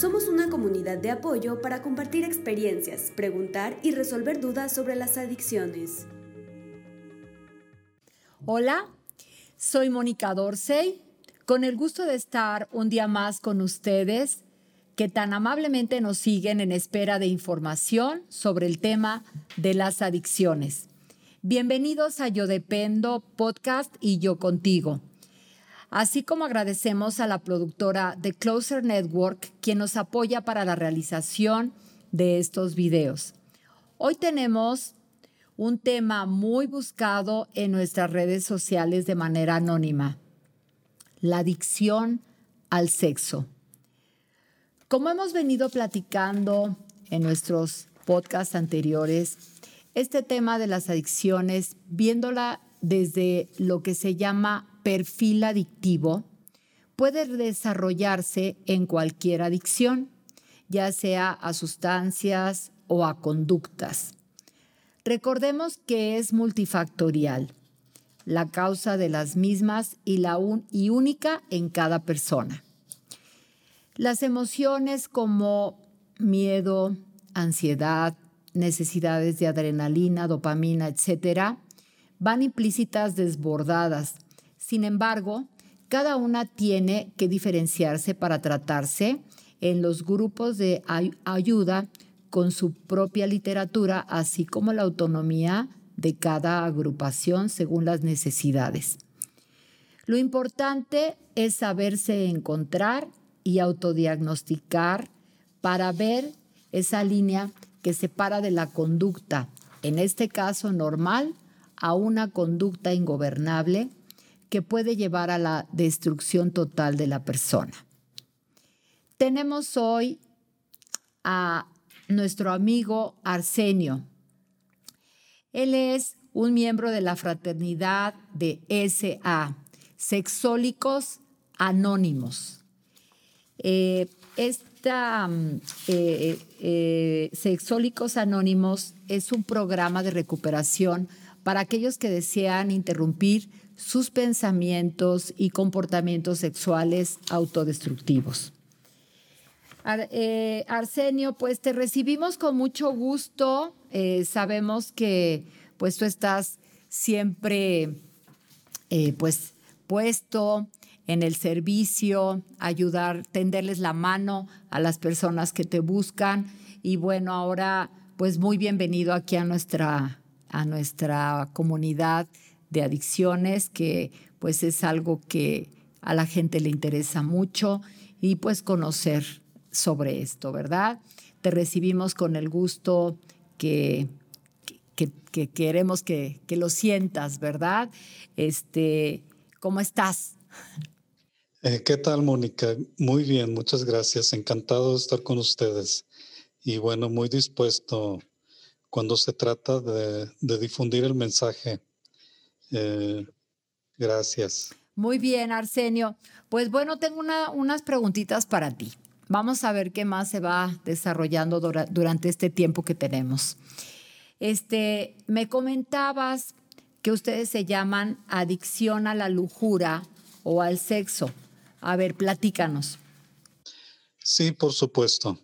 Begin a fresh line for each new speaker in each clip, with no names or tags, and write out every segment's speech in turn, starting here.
Somos una comunidad de apoyo para compartir experiencias, preguntar y resolver dudas sobre las adicciones.
Hola, soy Mónica Dorsey, con el gusto de estar un día más con ustedes que tan amablemente nos siguen en espera de información sobre el tema de las adicciones. Bienvenidos a Yo Dependo Podcast y Yo Contigo así como agradecemos a la productora The Closer Network, quien nos apoya para la realización de estos videos. Hoy tenemos un tema muy buscado en nuestras redes sociales de manera anónima, la adicción al sexo. Como hemos venido platicando en nuestros podcasts anteriores, este tema de las adicciones, viéndola desde lo que se llama perfil adictivo puede desarrollarse en cualquier adicción, ya sea a sustancias o a conductas. Recordemos que es multifactorial, la causa de las mismas y, la y única en cada persona. Las emociones como miedo, ansiedad, necesidades de adrenalina, dopamina, etcétera, van implícitas desbordadas sin embargo, cada una tiene que diferenciarse para tratarse en los grupos de ayuda con su propia literatura, así como la autonomía de cada agrupación según las necesidades. Lo importante es saberse encontrar y autodiagnosticar para ver esa línea que separa de la conducta, en este caso normal, a una conducta ingobernable que puede llevar a la destrucción total de la persona. Tenemos hoy a nuestro amigo Arsenio. Él es un miembro de la fraternidad de SA, Sexólicos Anónimos. Eh, esta mm, eh, eh, Sexólicos Anónimos es un programa de recuperación para aquellos que desean interrumpir sus pensamientos y comportamientos sexuales autodestructivos. Eh, Arsenio, pues te recibimos con mucho gusto. Eh, sabemos que pues tú estás siempre eh, pues puesto en el servicio, ayudar, tenderles la mano a las personas que te buscan. Y bueno, ahora pues muy bienvenido aquí a nuestra, a nuestra comunidad de adicciones, que pues es algo que a la gente le interesa mucho y pues conocer sobre esto, ¿verdad? Te recibimos con el gusto que, que, queremos que, que, lo sientas, ¿verdad? Este, ¿Cómo estás?
Eh, ¿Qué tal, Mónica? Muy bien, muchas gracias. Encantado de estar con ustedes. Y bueno, muy dispuesto cuando se trata de, de difundir el mensaje eh, gracias.
Muy bien, Arsenio. Pues bueno, tengo unas preguntitas para ti. Vamos a ver qué más se va desarrollando durante este tiempo que tenemos. Este, me comentabas que ustedes se llaman adicción a la lujura o al sexo. A ver, platícanos.
Sí, por supuesto.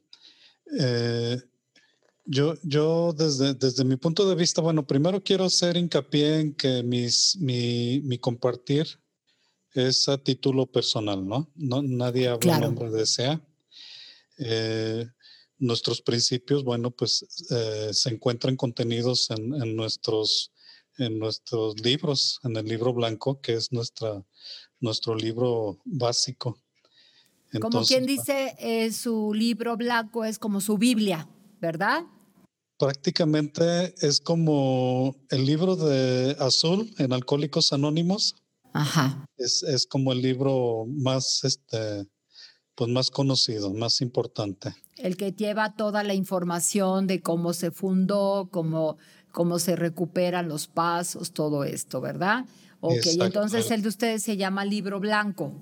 Eh, yo, yo desde, desde mi punto de vista, bueno, primero quiero hacer hincapié en que mis, mi, mi compartir es a título personal, ¿no? no nadie habla en nombre de SEA. Eh, nuestros principios, bueno, pues eh, se encuentran contenidos en, en, nuestros, en nuestros libros, en el libro blanco, que es nuestra, nuestro libro básico.
como quien dice, eh, su libro blanco es como su Biblia, ¿verdad?
Prácticamente es como el libro de Azul en Alcohólicos Anónimos.
Ajá.
Es, es como el libro más, este, pues más conocido, más importante.
El que lleva toda la información de cómo se fundó, cómo, cómo se recuperan los pasos, todo esto, ¿verdad? Ok, entonces el de ustedes se llama libro blanco.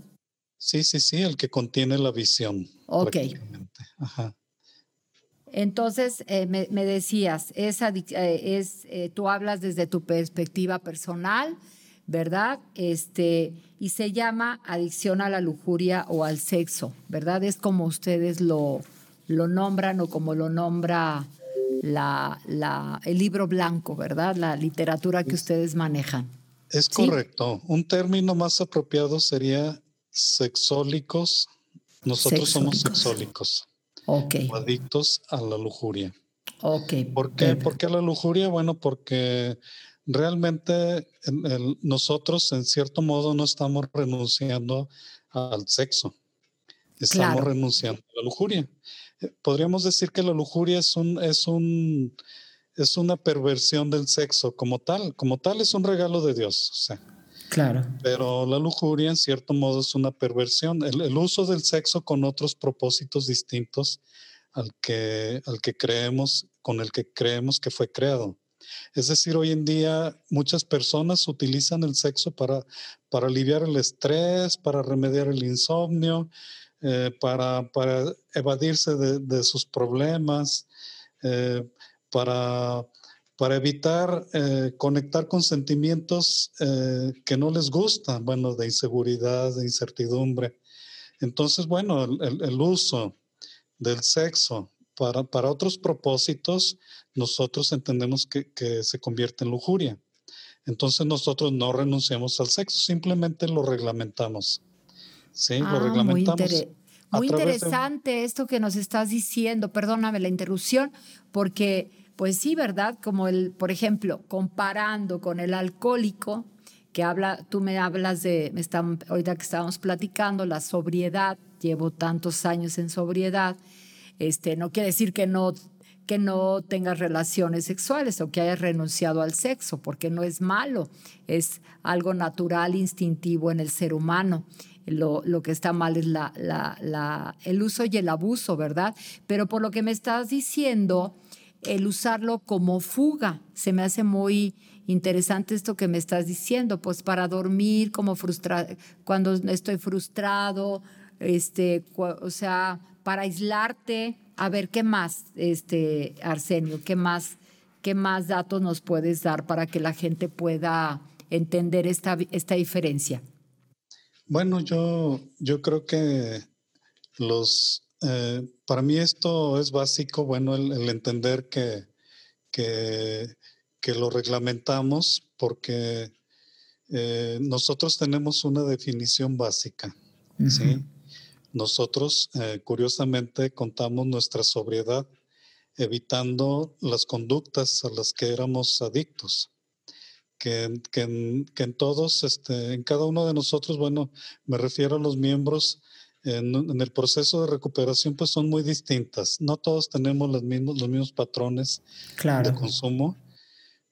Sí, sí, sí, el que contiene la visión.
Ok. Ajá. Entonces, eh, me, decías, es, eh, es eh, tú hablas desde tu perspectiva personal, ¿verdad? Este, y se llama adicción a la lujuria o al sexo, ¿verdad? Es como ustedes lo, lo nombran o como lo nombra la, la, el libro blanco, ¿verdad? La literatura que ustedes manejan.
Es correcto. Un término más apropiado sería sexólicos. Nosotros somos sexólicos.
Ok.
adictos a la lujuria.
Ok.
¿Por qué? a la lujuria? Bueno, porque realmente nosotros en cierto modo no estamos renunciando al sexo, estamos renunciando a la lujuria. Eh, podríamos decir que la lujuria es un, es un, es una perversión del sexo como tal, como tal es un regalo de Dios. O sea,
claro.
Pero la lujuria en cierto modo es una perversión, el, uso del sexo con otros propósitos distintos al que, al que creemos, con el que creemos que fue creado. Es decir, hoy en día muchas personas utilizan el sexo para, para aliviar el estrés, para remediar el insomnio, eh, para, para, evadirse de, sus problemas, eh, para, para, evitar eh, conectar con sentimientos que no les gustan, bueno, de inseguridad, de incertidumbre. Entonces, bueno, el, el uso del sexo para, para otros propósitos, nosotros entendemos que, que, se convierte en lujuria. Entonces nosotros no renunciamos al sexo, simplemente lo reglamentamos. Sí, lo ah, reglamentamos.
Muy, interesante esto que nos estás diciendo. Perdóname la interrupción, porque pues sí, ¿verdad? Como el, por ejemplo, comparando con el alcohólico, que habla, tú me hablas de, me están, ahorita que estábamos platicando, la sobriedad, llevo tantos años en sobriedad, este, no quiere decir que no, que no tengas relaciones sexuales o que hayas renunciado al sexo, porque no es malo, es algo natural, instintivo en el ser humano. Lo, lo, que está mal es la, la, la, el uso y el abuso, ¿verdad? Pero por lo que me estás diciendo, el usarlo como fuga, se me hace muy interesante esto que me estás diciendo, pues para dormir, como frustrar cuando estoy frustrado, este, o sea, para aislarte, a ver qué más, este, Arsenio, qué más, qué más datos nos puedes dar para que la gente pueda entender esta, esta diferencia.
Bueno, yo, yo creo que los, eh, para mí esto es básico, bueno, el, entender que, que, que, lo reglamentamos porque eh, nosotros tenemos una definición básica, ¿sí? Nosotros, eh, curiosamente, contamos nuestra sobriedad evitando las conductas a las que éramos adictos. Que, que, en, todos, este, en cada uno de nosotros, bueno, me refiero a los miembros en, el proceso de recuperación, pues son muy distintas. No todos tenemos los mismos, los mismos patrones de consumo,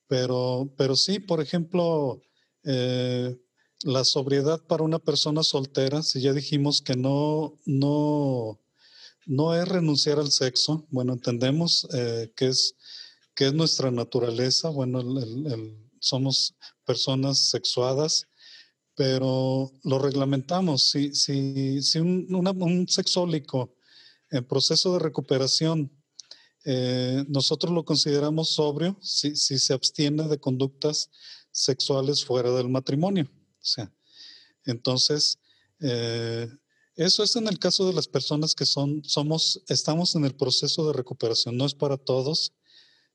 pero, pero sí, por ejemplo, eh, la sobriedad para una persona soltera, si ya dijimos que no, no, no es renunciar al sexo, bueno, entendemos eh, que, es, que es nuestra naturaleza, bueno, somos personas sexuadas, pero lo reglamentamos. Si, si, si un, un sexólico en proceso de recuperación, eh, nosotros lo consideramos sobrio si, si se abstiene de conductas sexuales fuera del matrimonio. O sea, entonces, eh, eso es en el caso de las personas que son, somos, estamos en el proceso de recuperación. No es para todos,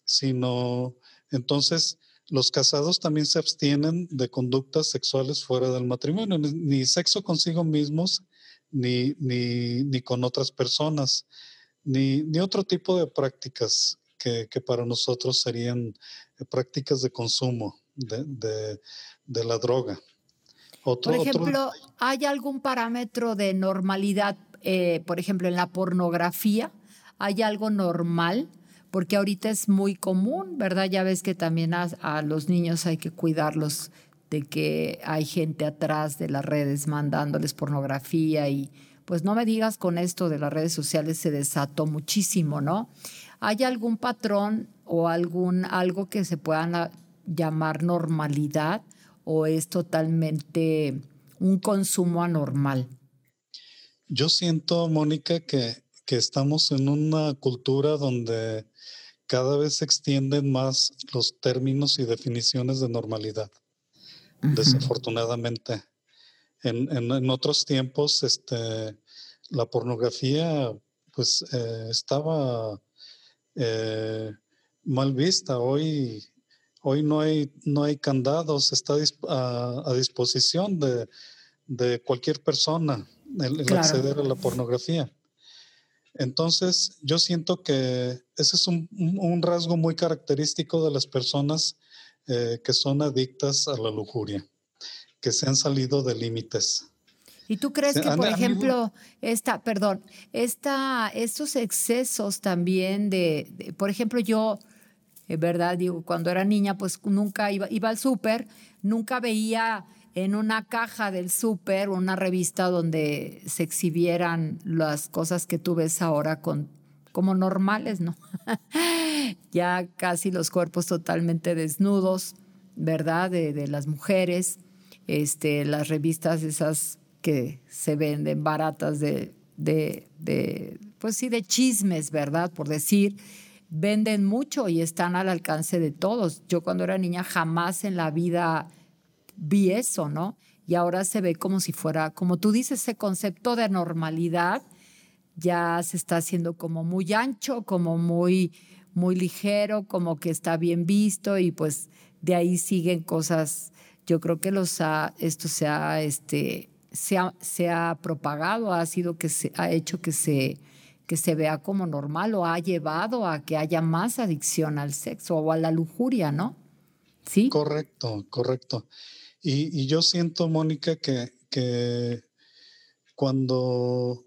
sino entonces los casados también se abstienen de conductas sexuales fuera del matrimonio, ni, sexo consigo mismos, ni, ni, ni con otras personas, ni, ni, otro tipo de prácticas que, que para nosotros serían eh, prácticas de consumo de, de, de la droga.
Por ejemplo, ¿hay algún parámetro de normalidad, eh, por ejemplo, en la pornografía? ¿Hay algo normal? Porque ahorita es muy común, ¿verdad? Ya ves que también a, los niños hay que cuidarlos de que hay gente atrás de las redes mandándoles pornografía y pues no me digas con esto de las redes sociales se desató muchísimo, ¿no? ¿Hay algún patrón o algún algo que se pueda llamar normalidad? o es totalmente un consumo anormal?
Yo siento, Mónica, que, que estamos en una cultura donde cada vez se extienden más los términos y definiciones de normalidad. desafortunadamente. En, en, otros tiempos, este, la pornografía pues eh, estaba eh, mal vista. Hoy, hoy no, hay, no hay candados, está a, disposición de, de, cualquier persona el, acceder a la pornografía. Entonces, yo siento que ese es un, un rasgo muy característico de las personas eh, que son adictas a la lujuria, que se han salido de límites.
¿Y tú crees que, por ejemplo, esta, perdón, esta, estos excesos también de, por ejemplo, yo, eh, ¿verdad? Digo, cuando era niña, pues nunca iba, iba al súper, nunca veía en una caja del súper una revista donde se exhibieran las cosas que tú ves ahora con, como normales, ¿no? ya casi los cuerpos totalmente desnudos, ¿verdad? De, las mujeres, este, las revistas esas que se venden baratas de, de, de, pues sí, de chismes, ¿verdad? Por decir, venden mucho y están al alcance de todos. Yo cuando era niña jamás en la vida vi eso, ¿no? Y ahora se ve como si fuera, como tú dices, ese concepto de normalidad ya se está haciendo como muy ancho, como muy muy ligero, como que está bien visto y pues de ahí siguen cosas. Yo creo que los esto se ha, este, se ha, se ha propagado, ha sido que se ha hecho que se, que se vea como normal o ha llevado a que haya más adicción al sexo o a la lujuria, ¿no? Sí.
Correcto, correcto. Y, yo siento, Mónica, que, que cuando,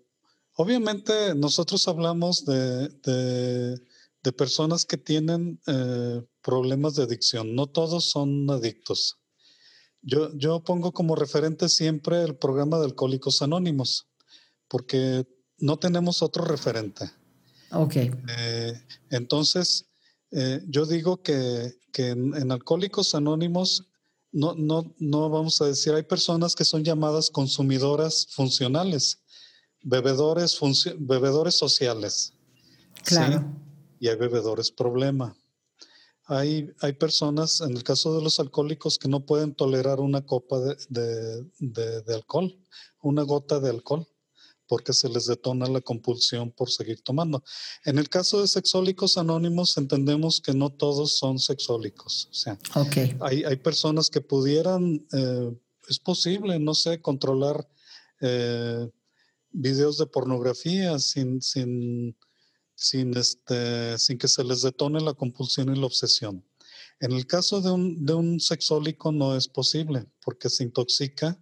obviamente nosotros hablamos de de personas que tienen eh, problemas de adicción. No todos son adictos. Yo, yo pongo como referente siempre el programa de Alcohólicos Anónimos, porque no tenemos otro referente.
Ok.
Eh, entonces, eh, yo digo que, en, Alcohólicos Anónimos no, no, no vamos a decir, hay personas que son llamadas consumidoras funcionales, bebedores, bebedores sociales.
Claro
y hay bebedores problema. Hay, hay personas, en el caso de los alcohólicos, que no pueden tolerar una copa de, de, alcohol, una gota de alcohol, porque se les detona la compulsión por seguir tomando. En el caso de sexólicos anónimos, entendemos que no todos son sexólicos. O sea,
okay.
hay, hay, personas que pudieran, eh, es posible, no sé, controlar eh, videos de pornografía sin, sin sin, este, sin que se les detone la compulsión y la obsesión. En el caso de un, de un sexólico no es posible porque se intoxica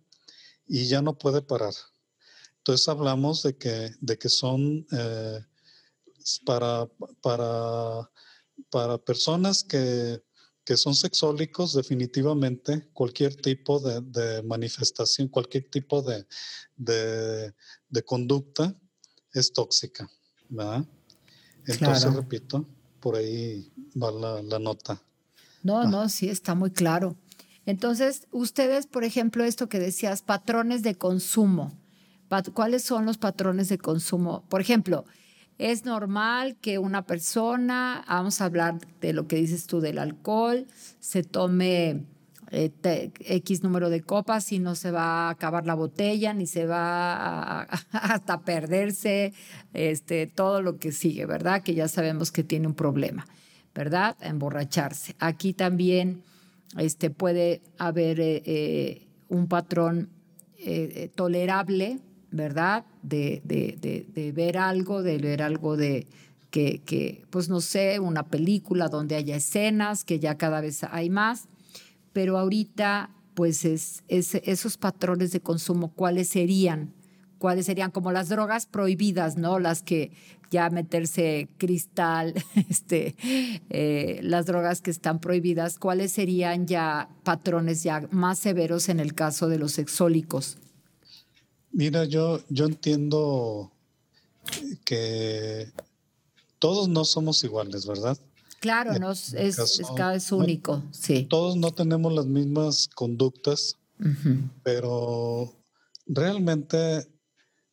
y ya no puede parar. Entonces hablamos de que, de que son eh, para, para, para personas que, que son sexólicos, definitivamente cualquier tipo de, de manifestación, cualquier tipo de, de, de, conducta es tóxica. ¿verdad? Entonces, repito, por ahí va la, nota.
No, ah. no, sí, está muy claro. Entonces, ustedes, por ejemplo, esto que decías, patrones de consumo. ¿Cuáles son los patrones de consumo? Por ejemplo, es normal que una persona, vamos a hablar de lo que dices tú del alcohol, se tome eh, X número de copas y no se va a acabar la botella, ni se va hasta perderse este, todo lo que sigue, ¿verdad? Que ya sabemos que tiene un problema, ¿verdad? emborracharse. Aquí también este, puede haber eh, eh, un patrón tolerable, ¿verdad? De, de, de, ver algo, de ver algo de, que, que, pues no sé, una película donde haya escenas, que ya cada vez hay más pero ahorita, pues es, esos patrones de consumo, ¿cuáles serían? ¿Cuáles serían como las drogas prohibidas, no? Las que ya meterse cristal, este, eh, las drogas que están prohibidas, ¿cuáles serían ya patrones ya más severos en el caso de los sexólicos?
Mira, yo, yo entiendo que todos no somos iguales, ¿verdad?
Claro, no, es, es, cada vez único, sí.
Todos no tenemos las mismas conductas, pero realmente,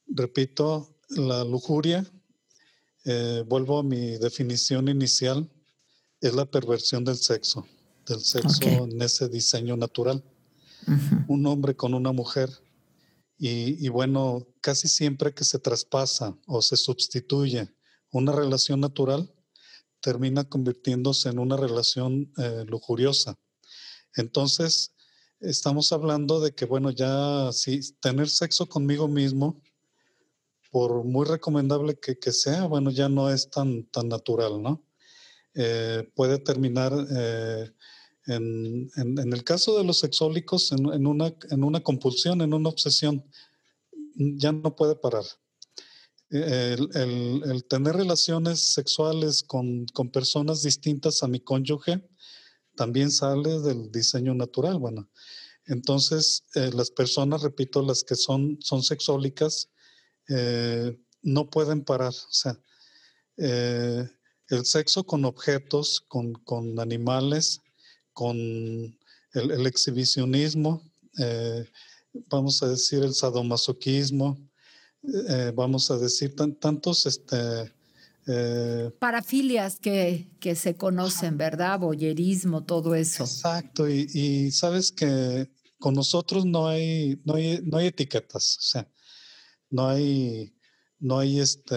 repito, la lujuria, eh, vuelvo a mi definición inicial, es la perversión del sexo, del sexo en ese diseño natural. un hombre con una mujer. Y, bueno, casi siempre que se traspasa o se sustituye una relación natural, termina convirtiéndose en una relación eh, lujuriosa. Entonces, estamos hablando de que, bueno, ya si tener sexo conmigo mismo, por muy recomendable que, sea, bueno, ya no es tan, tan natural, ¿no? Eh, puede terminar eh, en, el caso de los sexólicos, en, una, compulsión, en una obsesión, ya no puede parar. El, tener relaciones sexuales con, personas distintas a mi cónyuge también sale del diseño natural. Bueno, entonces eh, las personas, repito, las que son, sexólicas, eh, no pueden parar. O sea, eh, el sexo con objetos, con animales, con el, exhibicionismo, eh, vamos a decir el sadomasoquismo, eh, vamos a decir tantos este,
eh, Parafilias que, que, se conocen, ¿verdad? Boyerismo, todo eso.
Exacto, y, sabes que con nosotros no hay, no hay, no hay etiquetas, o sea, no hay, no hay este,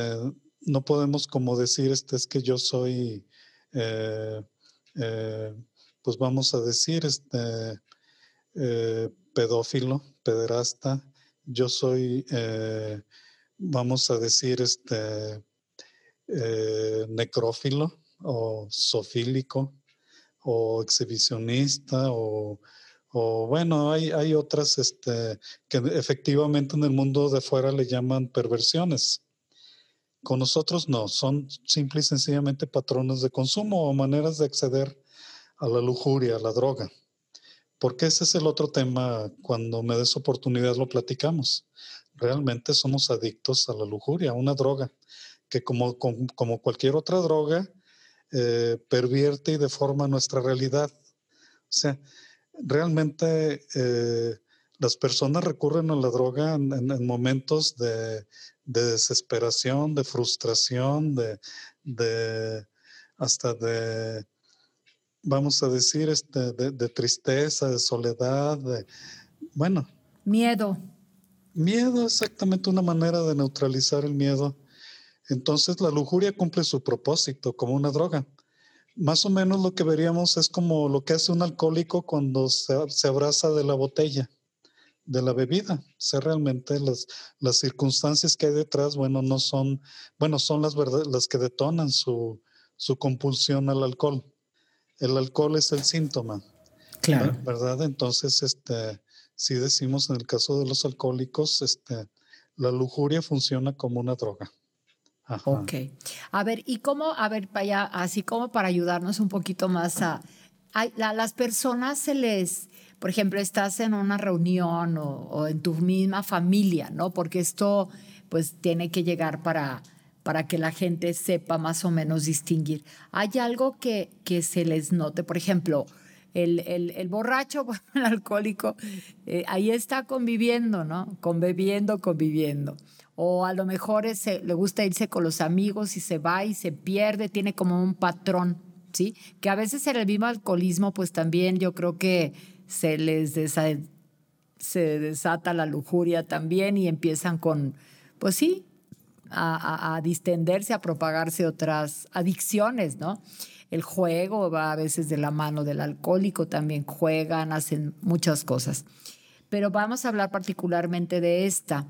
no podemos como decir, este es que yo soy pues vamos a decir, este, eh, pedófilo, pederasta. Yo soy, eh, vamos a decir, este, eh, necrófilo o sofílico o exhibicionista o, bueno, hay, hay otras este, que efectivamente en el mundo de fuera le llaman perversiones. Con nosotros no, son simple y sencillamente patrones de consumo o maneras de acceder a la lujuria, a la droga. Porque ese es el otro tema, cuando me des oportunidad lo platicamos. Realmente somos adictos a la lujuria, a una droga, que como, como, cualquier otra droga, eh, pervierte y deforma nuestra realidad. O sea, realmente eh, las personas recurren a la droga en, momentos de, desesperación, de frustración, de, de hasta de vamos a decir, este, de, tristeza, de soledad, de, bueno.
Miedo.
Miedo, exactamente una manera de neutralizar el miedo. Entonces la lujuria cumple su propósito como una droga. Más o menos lo que veríamos es como lo que hace un alcohólico cuando se, abraza de la botella, de la bebida. O sea, realmente las, las circunstancias que hay detrás, bueno, no son, bueno, son las, las que detonan su, su compulsión al alcohol el alcohol es el síntoma. Claro. ¿Verdad? Entonces, este, si decimos en el caso de los alcohólicos, este, la lujuria funciona como una droga.
Ok. A ver, ¿y cómo, a ver, para así como para ayudarnos un poquito más a, a, las personas se les, por ejemplo, estás en una reunión o, o, en tu misma familia, ¿no? Porque esto, pues, tiene que llegar para, para que la gente sepa más o menos distinguir. ¿Hay algo que, que se les note? Por ejemplo, el, el, el borracho, el alcohólico, eh, ahí está conviviendo, ¿no? Conviviendo, conviviendo. O a lo mejor le gusta irse con los amigos y se va y se pierde, tiene como un patrón, ¿sí? Que a veces en el mismo alcoholismo, pues también yo creo que se les se desata la lujuria también y empiezan con, pues sí, a, distenderse, a propagarse otras adicciones, ¿no? El juego va a veces de la mano del alcohólico, también juegan, hacen muchas cosas. Pero vamos a hablar particularmente de esta.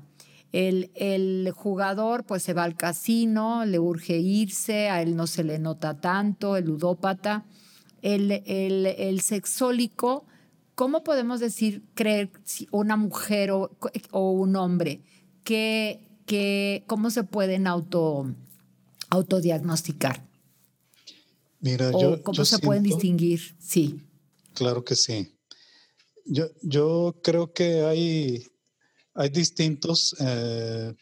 El, el, jugador pues se va al casino, le urge irse, a él no se le nota tanto, el ludópata. El, el, el sexólico, ¿cómo podemos decir, creer una mujer o, o un hombre que ¿cómo se pueden auto, autodiagnosticar?
Mira, yo,
¿Cómo se pueden distinguir? Sí.
Claro que sí. Yo, yo creo que hay, hay distintos, eh,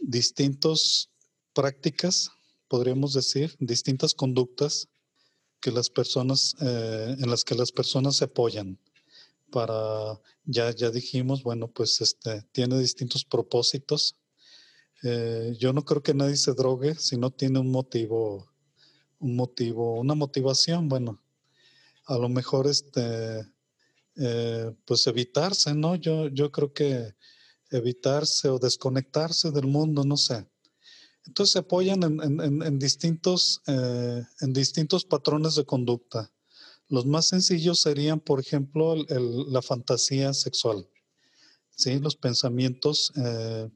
distintos prácticas, podríamos decir, distintas conductas que las personas, eh, en las que las personas se apoyan para, ya, ya dijimos, bueno, pues este, tiene distintos propósitos. Eh, yo no creo que nadie se drogue si no tiene un motivo, un motivo, una motivación. Bueno, a lo mejor este, eh, pues evitarse, ¿no? Yo, yo creo que evitarse o desconectarse del mundo, no sé. Entonces se apoyan en, distintos, eh, en distintos patrones de conducta. Los más sencillos serían, por ejemplo, la fantasía sexual, ¿sí? los pensamientos eh,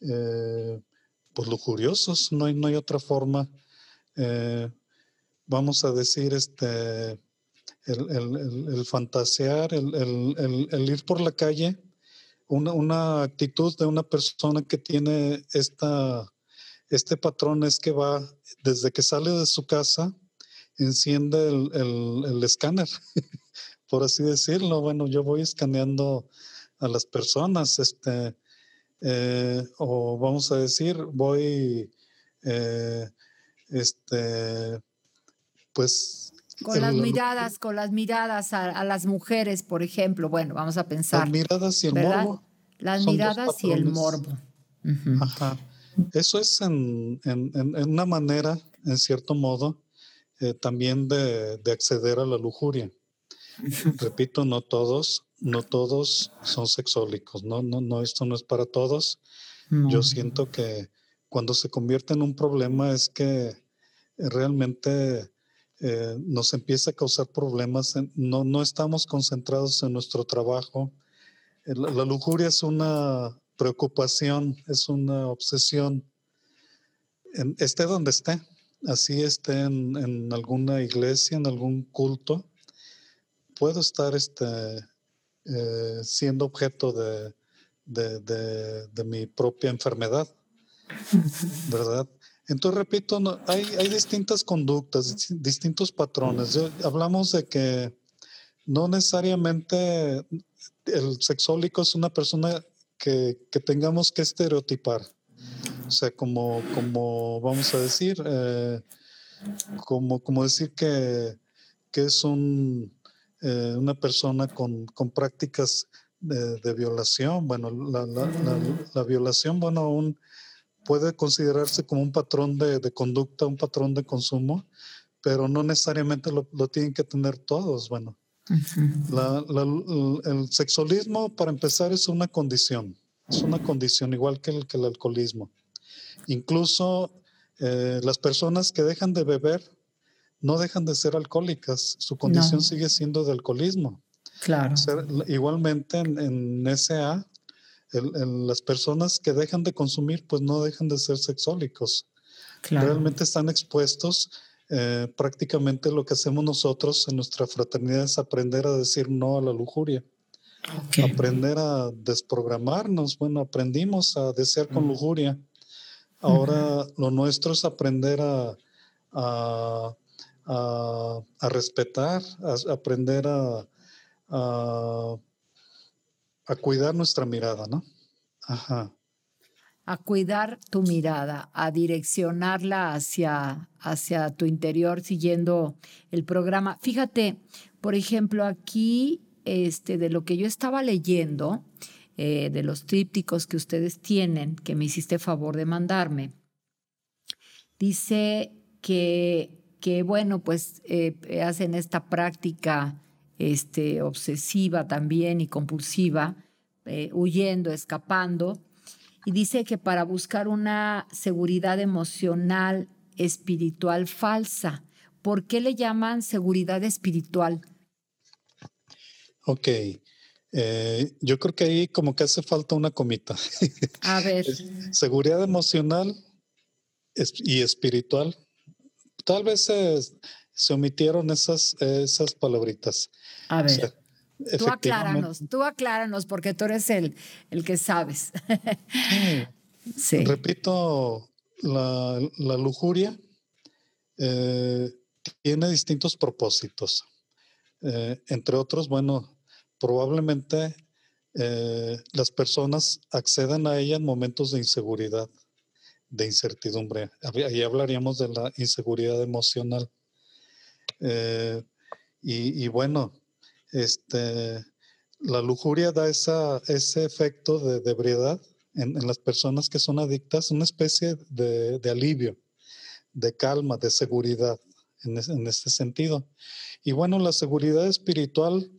eh, pues lujuriosos, no hay, no hay otra forma, vamos a decir, este, el, fantasear, el, ir por la calle, una, una actitud de una persona que tiene esta este patrón es que va, desde que sale de su casa, enciende el, escáner, por así decirlo. Bueno, yo voy escaneando a las personas, este, eh, o vamos a decir, voy, eh, este, pues...
Con las miradas, con las miradas a, las mujeres, por ejemplo. Bueno, vamos a pensar.
Las miradas y el morbo.
Las miradas y el morbo.
Ajá. Eso es en, una manera, en cierto modo, eh, también de, acceder a la lujuria. Repito, no todos, no todos son sexólicos, no, no, no, esto no es para todos. Yo siento que cuando se convierte en un problema es que realmente eh, nos empieza a causar problemas, no, no estamos concentrados en nuestro trabajo. la lujuria es una preocupación, es una obsesión, esté donde esté, así esté en, alguna iglesia, en algún culto, puedo estar este, eh, siendo objeto de, mi propia enfermedad, ¿verdad? Entonces, repito, hay, hay, distintas conductas, distintos patrones. hablamos de que no necesariamente el sexólico es una persona que, tengamos que estereotipar. O sea, como, como vamos a decir, eh, como, como decir que, que es un, eh, una persona con, con prácticas de, violación. Bueno, la, la, la, violación, bueno, aún puede considerarse como un patrón de, de, conducta, un patrón de consumo, pero no necesariamente lo, lo tienen que tener todos. Bueno, el sexualismo, para empezar, es una condición. Es una condición igual que el, que el alcoholismo. Incluso eh, las personas que dejan de beber no dejan de ser alcohólicas. Su condición sigue siendo de alcoholismo.
Claro.
igualmente en, SA, las personas que dejan de consumir, pues no dejan de ser sexólicos. Realmente están expuestos eh, prácticamente lo que hacemos nosotros en nuestra fraternidad es aprender a decir no a la lujuria. Aprender a desprogramarnos. Bueno, aprendimos a desear con lujuria. Ahora lo nuestro es aprender a, a, a, respetar, a, aprender a, a, cuidar nuestra mirada, ¿no? Ajá
a cuidar tu mirada, a direccionarla hacia, hacia tu interior siguiendo el programa. Fíjate, por ejemplo, aquí este, de lo que yo estaba leyendo, eh, de los trípticos que ustedes tienen, que me hiciste favor de mandarme, dice que, que bueno, pues eh, hacen esta práctica este, obsesiva también y compulsiva, eh, huyendo, escapando, y dice que para buscar una seguridad emocional, espiritual falsa. ¿Por qué le llaman seguridad espiritual?
Ok. Eh, yo creo que ahí como que hace falta una comita.
A ver.
Seguridad emocional y espiritual. Tal vez se, omitieron esas, esas palabritas.
A ver. Tú acláranos, tú acláranos, porque tú eres el, el que sabes.
sí. Repito, la, lujuria eh, tiene distintos propósitos. Eh, entre otros, bueno, probablemente eh, las personas accedan a ella en momentos de inseguridad, de incertidumbre. Ahí hablaríamos de la inseguridad emocional. y, bueno, este, la lujuria da esa, ese efecto de, ebriedad en, las personas que son adictas, una especie de, alivio, de calma, de seguridad en, este sentido. Y bueno, la seguridad espiritual,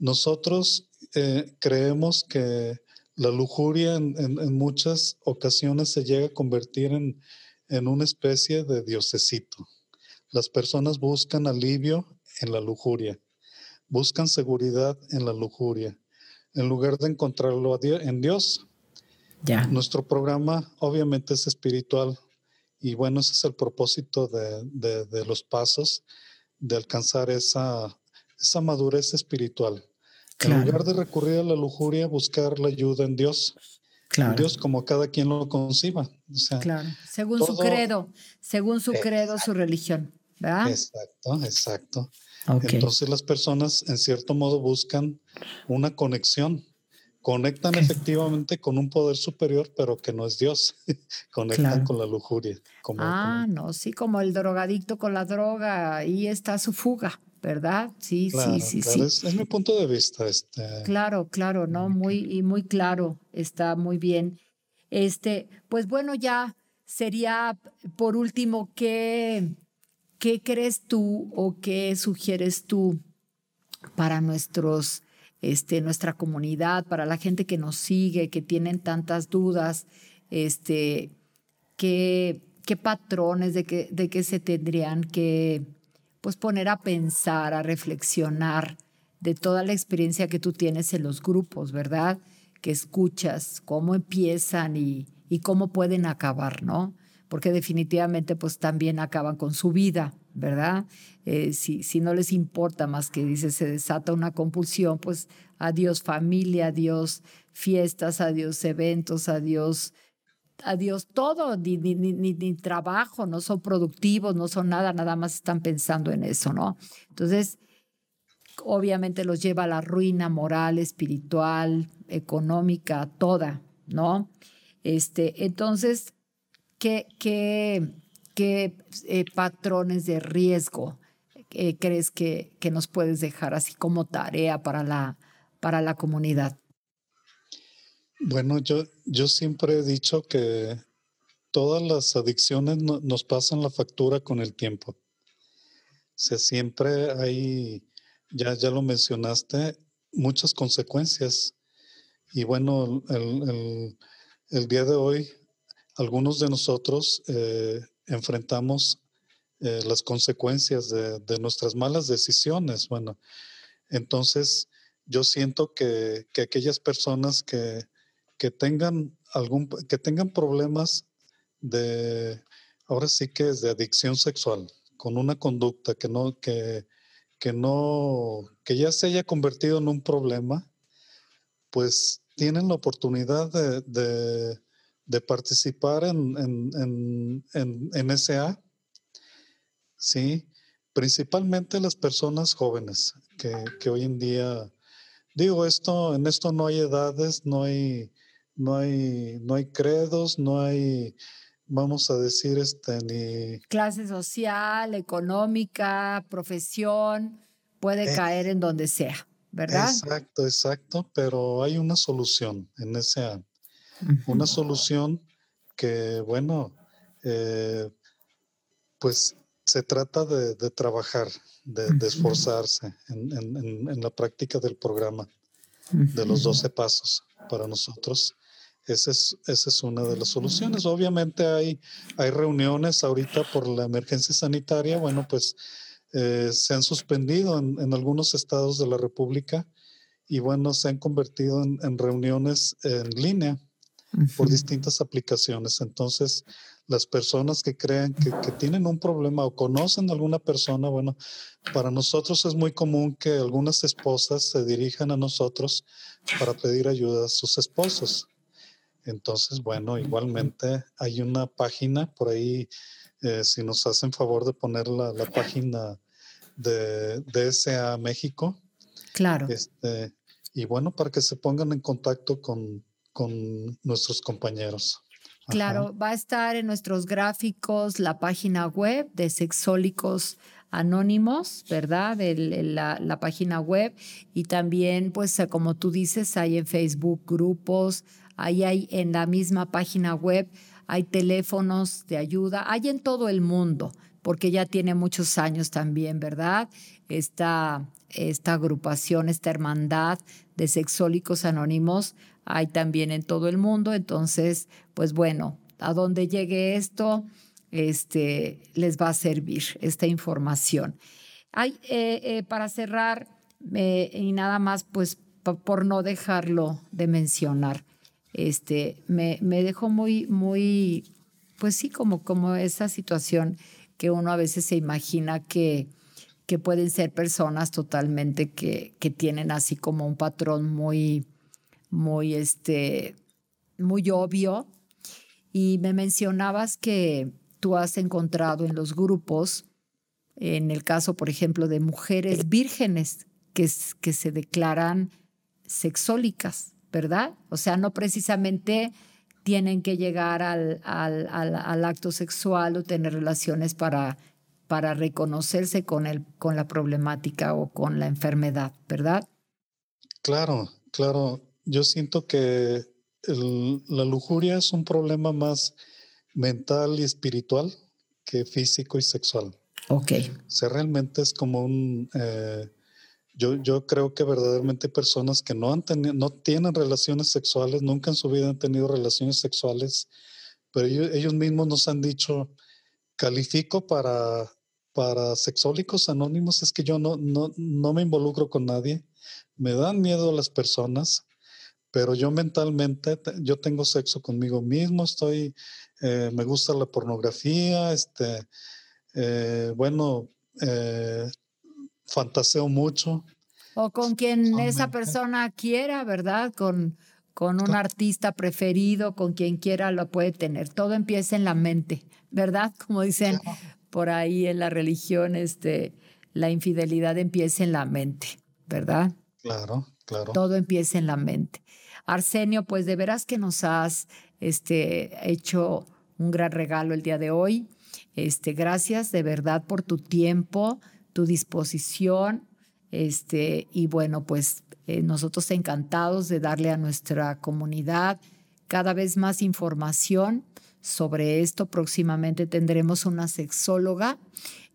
nosotros eh, creemos que la lujuria en, muchas ocasiones se llega a convertir en, en una especie de diosecito. Las personas buscan alivio en la lujuria, buscan seguridad en la lujuria, en lugar de encontrarlo en Dios. Nuestro programa obviamente es espiritual y bueno, ese es el propósito de, de, los pasos, de alcanzar esa, esa madurez espiritual. En lugar de recurrir a la lujuria, buscar la ayuda en Dios. Claro. Dios como cada quien lo conciba.
claro, según su credo, según su credo, su religión. ¿verdad?
Exacto, exacto. Entonces las personas en cierto modo buscan una conexión. Conectan efectivamente con un poder superior, pero que no es Dios. Conectan con la lujuria.
ah, no, sí, como el drogadicto con la droga, ahí está su fuga, ¿verdad? Sí, sí, sí, sí.
Es, mi punto de vista. Este.
Claro, claro, ¿no? Muy, y muy claro, está muy bien. Este, pues bueno, ya sería por último que ¿Qué crees tú o qué sugieres tú para nuestros, este, nuestra comunidad, para la gente que nos sigue, que tienen tantas dudas, este, qué, qué patrones de qué, de qué se tendrían que pues, poner a pensar, a reflexionar de toda la experiencia que tú tienes en los grupos, ¿verdad? Que escuchas, cómo empiezan y, y cómo pueden acabar, ¿no? porque definitivamente pues también acaban con su vida, ¿verdad? Eh, si, si no les importa más que dice se desata una compulsión, pues adiós familia, adiós fiestas, adiós eventos, adiós, adiós todo, ni, ni, ni, ni, trabajo, no son productivos, no son nada, nada más están pensando en eso, ¿no? Entonces, obviamente los lleva a la ruina moral, espiritual, económica, toda, ¿no? Este, entonces, ¿Qué, qué, qué eh, patrones de riesgo eh, crees que, que, nos puedes dejar así como tarea para la, para la comunidad?
Bueno, yo, yo siempre he dicho que todas las adicciones nos pasan la factura con el tiempo. O sea, siempre hay, ya, ya lo mencionaste, muchas consecuencias. Y bueno, el, el, el día de hoy algunos de nosotros eh, enfrentamos eh, las consecuencias de, nuestras malas decisiones. Bueno, entonces yo siento que, aquellas personas que, tengan algún, que tengan problemas de, ahora sí que es de adicción sexual, con una conducta que no, que, que no, que ya se haya convertido en un problema, pues tienen la oportunidad de de participar en, en, en, en, SA, ¿sí? principalmente las personas jóvenes, que, que, hoy en día, digo esto, en esto no hay edades, no hay, no hay, no hay credos, no hay, vamos a decir, este, ni...
Clase social, económica, profesión, puede eh, caer en donde sea, ¿verdad?
Exacto, exacto, pero hay una solución en SA una solución que, bueno, eh, pues se trata de, trabajar, de, esforzarse en, la práctica del programa de los 12 pasos para nosotros. Esa es, esa es una de las soluciones. Obviamente hay, hay reuniones ahorita por la emergencia sanitaria. Bueno, pues eh, se han suspendido en, algunos estados de la República y bueno, se han convertido en reuniones en línea por distintas aplicaciones. Entonces, las personas que crean que, tienen un problema o conocen a alguna persona, bueno, para nosotros es muy común que algunas esposas se dirijan a nosotros para pedir ayuda a sus esposos. Entonces, bueno, igualmente hay una página por ahí, eh, si nos hacen favor de poner la, página de, DSA México.
Claro.
Este, y bueno, para que se pongan en contacto con, con nuestros compañeros.
Claro, va a estar en nuestros gráficos la página web de Sexólicos Anónimos, ¿verdad? De la, la, página web. Y también, pues, como tú dices, hay en Facebook grupos, ahí hay en la misma página web, hay teléfonos de ayuda, hay en todo el mundo. porque ya tiene muchos años también, ¿verdad? Esta, esta agrupación, esta hermandad de sexólicos anónimos hay también en todo el mundo. Entonces, pues bueno, a donde llegue esto, este, les va a servir esta información. Eh, eh, para cerrar, eh, y nada más, pues por no dejarlo de mencionar, este, me, me dejó muy, muy, pues sí, como, como esa situación que uno a veces se imagina que, que pueden ser personas totalmente que, que tienen así como un patrón muy, muy, este, muy obvio. Y me mencionabas que tú has encontrado en los grupos, en el caso, por ejemplo, de mujeres vírgenes que, que se declaran sexólicas, ¿verdad? O sea, no precisamente tienen que llegar al, al, al, acto sexual o tener relaciones para, para reconocerse con, el, con la problemática o con la enfermedad, ¿verdad?
Claro, claro. Yo siento que la lujuria es un problema más mental y espiritual que físico y sexual.
Ok.
O sea, realmente es como un... Eh, yo, yo creo que verdaderamente personas que no, han tenido, no tienen relaciones sexuales, nunca en su vida han tenido relaciones sexuales, pero ellos, mismos nos han dicho, califico para, para sexólicos anónimos, es que yo no, no, no me involucro con nadie, me dan miedo las personas, pero yo mentalmente, yo tengo sexo conmigo mismo, estoy, eh, me gusta la pornografía, este, eh, bueno, eh, fantaseo mucho.
O con quien esa persona quiera, ¿verdad? Con, con un artista preferido, con quien quiera lo puede tener. Todo empieza en la mente, ¿verdad? Como dicen por ahí en la religión, este, la infidelidad empieza en la mente, ¿verdad?
Claro, claro.
Todo empieza en la mente. Arsenio, pues de veras que nos has este, hecho un gran regalo el día de hoy. Este, gracias de verdad por tu tiempo, tu disposición. Este, y bueno, pues eh, nosotros encantados de darle a nuestra comunidad cada vez más información sobre esto. Próximamente tendremos una sexóloga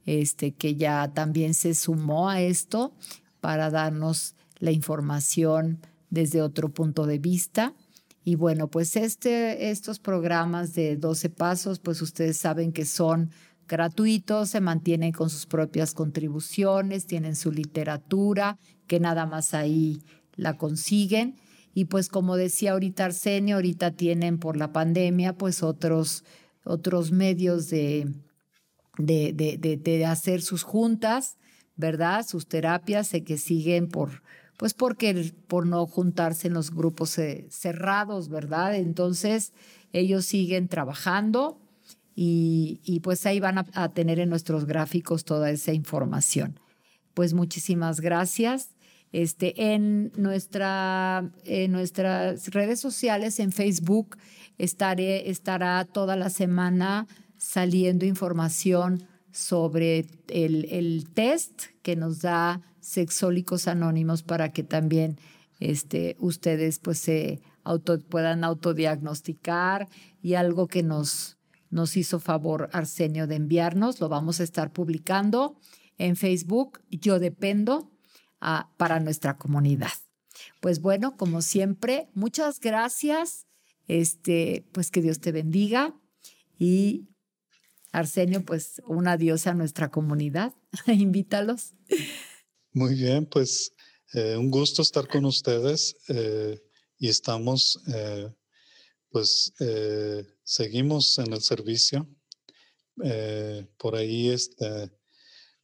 este, que ya también se sumó a esto para darnos la información desde otro punto de vista. Y bueno, pues este, estos programas de 12 pasos, pues ustedes saben que son gratuitos, se mantienen con sus propias contribuciones, tienen su literatura, que nada más ahí la consiguen. Y pues como decía ahorita Arsenio, ahorita tienen por la pandemia pues otros, otros medios de, de, de, de hacer sus juntas, ¿verdad? Sus terapias, sé que siguen por, pues porque por no juntarse en los grupos eh, cerrados, ¿verdad? Entonces ellos siguen trabajando y, pues ahí van a, tener en nuestros gráficos toda esa información. Pues muchísimas gracias. Este, en, nuestra, en nuestras redes sociales, en Facebook, estará toda la semana saliendo información sobre el, el test que nos da Sexólicos Anónimos para que también este, ustedes pues se auto, puedan autodiagnosticar y algo que nos, nos hizo favor Arsenio de enviarnos, lo vamos a estar publicando en Facebook, Yo Dependo, ah, para nuestra comunidad. Pues bueno, como siempre, muchas gracias. Este, pues que Dios te bendiga y Arsenio, pues un adiós a nuestra comunidad. Invítalos.
Muy bien, pues eh, un gusto estar con ustedes eh, y estamos, eh, pues seguimos en el servicio. por ahí, este,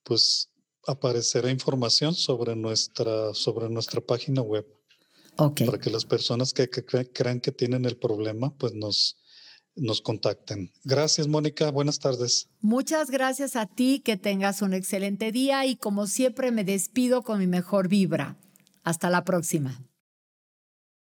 pues aparecerá información sobre nuestra, sobre nuestra página web. Para que las personas que, que crean que tienen el problema, pues nos, nos contacten. Gracias, Mónica. Buenas tardes.
Muchas gracias a ti, que tengas un excelente día y como siempre me despido con mi mejor vibra. Hasta la próxima.